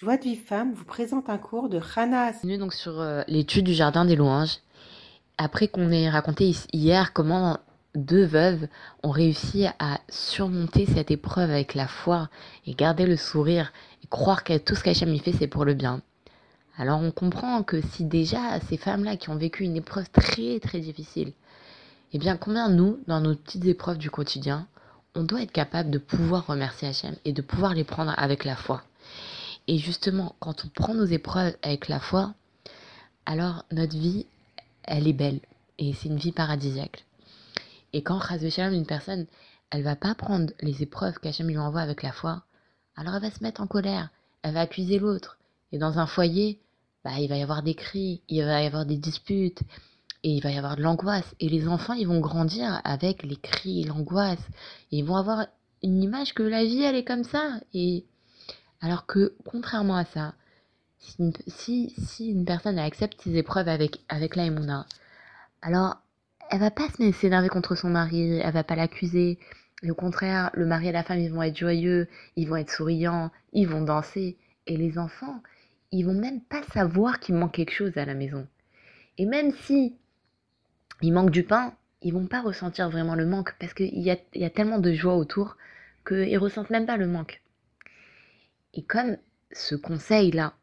Joie de vie femme vous présente un cours de Bienvenue donc sur euh, l'étude du jardin des louanges. Après qu'on ait raconté hier comment deux veuves ont réussi à surmonter cette épreuve avec la foi et garder le sourire et croire que tout ce qu'Hachem y fait c'est pour le bien. Alors on comprend que si déjà ces femmes-là qui ont vécu une épreuve très très difficile, eh bien combien nous, dans nos petites épreuves du quotidien, on doit être capable de pouvoir remercier Hachem et de pouvoir les prendre avec la foi? Et justement, quand on prend nos épreuves avec la foi, alors notre vie, elle est belle. Et c'est une vie paradisiaque. Et quand Shalom, une personne, elle va pas prendre les épreuves qu'Hachem lui envoie avec la foi, alors elle va se mettre en colère, elle va accuser l'autre. Et dans un foyer, bah, il va y avoir des cris, il va y avoir des disputes, et il va y avoir de l'angoisse. Et les enfants, ils vont grandir avec les cris, l'angoisse. Ils vont avoir une image que la vie, elle est comme ça. Et alors que, contrairement à ça, si une, personne accepte ses épreuves avec, avec la alors elle va pas se s'énerver contre son mari, elle va pas l'accuser. Et au contraire, le mari et la femme, ils vont être joyeux, ils vont être souriants, ils vont danser. Et les enfants, ils vont même pas savoir qu'il manque quelque chose à la maison. Et même si il manque du pain, ils vont pas ressentir vraiment le manque parce qu'il y a, y a tellement de joie autour qu'ils ressentent même pas le manque. Et comme ce conseil-là,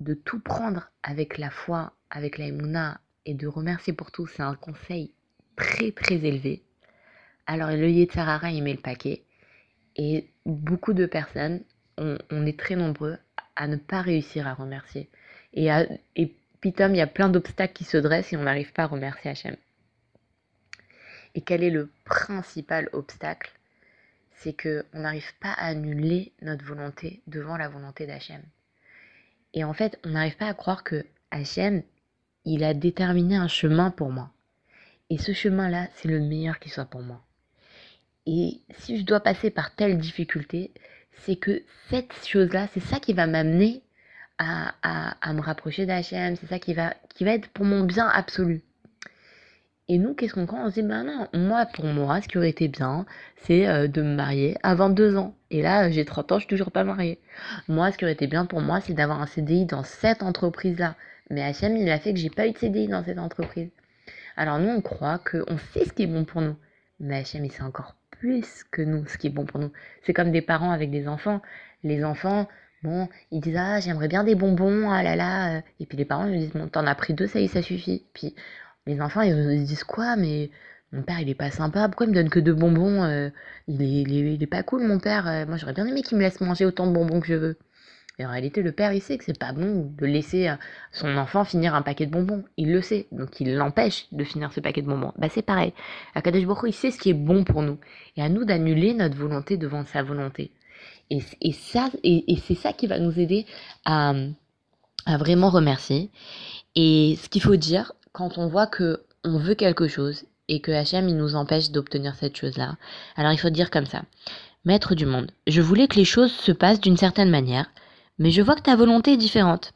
de tout prendre avec la foi, avec la et de remercier pour tout, c'est un conseil très très élevé. Alors le Yetzarara, il met le paquet. Et beaucoup de personnes, on, est très nombreux à ne pas réussir à remercier. Et, à, et pitom, il y a plein d'obstacles qui se dressent et on n'arrive pas à remercier Hachem. Et quel est le principal obstacle c'est qu'on n'arrive pas à annuler notre volonté devant la volonté d'Hachem. Et en fait, on n'arrive pas à croire que Hachem, il a déterminé un chemin pour moi. Et ce chemin-là, c'est le meilleur qui soit pour moi. Et si je dois passer par telle difficulté, c'est que cette chose-là, c'est ça qui va m'amener à, à, me rapprocher d'Hachem, c'est ça qui va, qui va être pour mon bien absolu. Et nous, qu'est-ce qu'on croit? On se dit, ben non, moi, pour moi, ce qui aurait été bien, c'est euh, de me marier à 22 ans. Et là, j'ai 30 ans, je suis toujours pas mariée. Moi, ce qui aurait été bien pour moi, c'est d'avoir un CDI dans cette entreprise-là. Mais Hachem, il a fait que j'ai pas eu de CDI dans cette entreprise. Alors nous, on croit qu'on sait ce qui est bon pour nous. Mais Hachem, il sait encore plus que nous ce qui est bon pour nous. C'est comme des parents avec des enfants. Les enfants, bon, ils disent, ah, j'aimerais bien des bonbons, ah là là. Et puis les parents, ils disent, bon, t'en as pris deux, ça y est, ça suffit. Puis les enfants, ils, disent quoi Mais mon père, il est pas sympa. Pourquoi il me donne que deux bonbons euh, il, est, il, est, pas cool, mon père. Euh, moi, j'aurais bien aimé qu'il me laisse manger autant de bonbons que je veux. Et en réalité, le père, il sait que c'est pas bon de laisser euh, son enfant finir un paquet de bonbons. Il le sait. Donc, il l'empêche de finir ce paquet de bonbons. Bah, c'est pareil. Akadosh Baruch il sait ce qui est bon pour nous. Et à nous d'annuler notre volonté devant sa volonté. Et, et, et c'est ça qui va nous aider à, à vraiment remercier. Et ce qu'il faut dire, quand on voit que on veut quelque chose et que Hachem il nous empêche d'obtenir cette chose-là, alors il faut dire comme ça. Maître du monde, je voulais que les choses se passent d'une certaine manière, mais je vois que ta volonté est différente.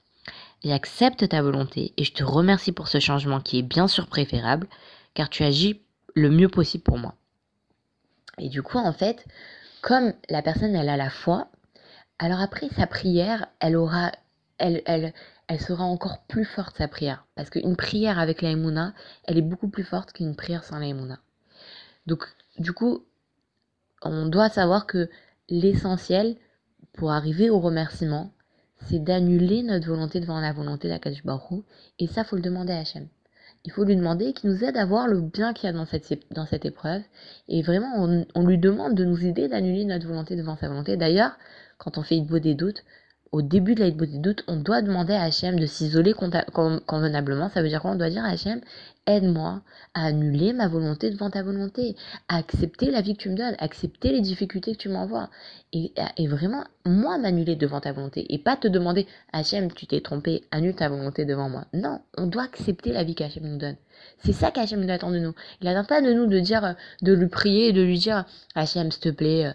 J'accepte ta volonté et je te remercie pour ce changement qui est bien sûr préférable, car tu agis le mieux possible pour moi. Et du coup, en fait, comme la personne, elle a la foi, alors après sa prière, elle aura, elle, elle, elle sera encore plus forte sa prière. Parce qu'une prière avec la elle est beaucoup plus forte qu'une prière sans la Donc, du coup, on doit savoir que l'essentiel pour arriver au remerciement, c'est d'annuler notre volonté devant la volonté d'Akadosh Baruch Et ça, faut le demander à Hachem. Il faut lui demander qu'il nous aide à voir le bien qu'il y a dans cette, dans cette épreuve. Et vraiment, on, lui demande de nous aider d'annuler notre volonté devant sa volonté. D'ailleurs, quand on fait une des doutes, au début de la des doutes, on doit demander à Hachem de s'isoler convenablement. Ça veut dire quoi? On doit dire à Hachem, aide-moi à annuler ma volonté devant ta volonté, à accepter la vie que tu me donnes, accepter les difficultés que tu m'envoies. Et, vraiment, moi, m'annuler devant ta volonté. Et pas te demander, Hachem, tu t'es trompé, annule ta volonté devant moi. Non, on doit accepter la vie qu'Hachem nous donne. C'est ça qu'Hachem nous attend de nous. Il n'attend pas de nous de dire, de lui prier de lui dire, Hachem, s'il te plaît, euh,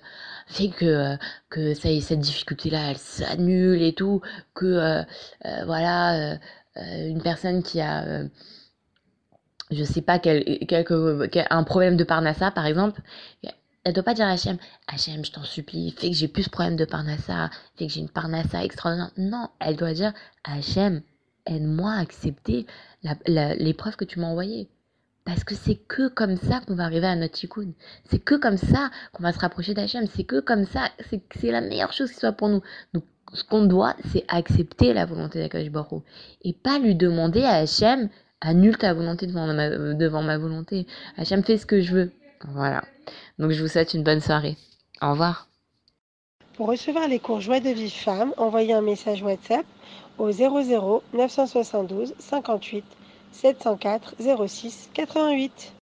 fais que, euh, que ça, cette difficulté-là, elle s'annule et tout, que, euh, voilà, une personne qui a je sais pas, quel, un problème de Parnassa, par exemple, elle doit pas dire à Hachem, Hachem, je t'en supplie, fais que j'ai plus ce problème de Parnassa, fais que j'ai une Parnassa extraordinaire. Non, elle doit dire, Hachem, aide-moi à accepter l'épreuve que tu m'as envoyée. Parce que c'est que comme ça qu'on va arriver à notre tikkun. C'est que comme ça qu'on va se rapprocher d'Hachem. C'est que comme ça, c'est la meilleure chose qui soit pour nous. Donc, ce qu'on doit, c'est accepter la volonté d'Akash Baruch Et pas lui demander à Hachem, annule ta volonté devant ma, devant ma volonté. Hachem fait ce que je veux. Voilà. Donc, je vous souhaite une bonne soirée. Au revoir. Pour recevoir les cours Joie de vie femme, envoyez un message WhatsApp au 00 972 58 704 06 88.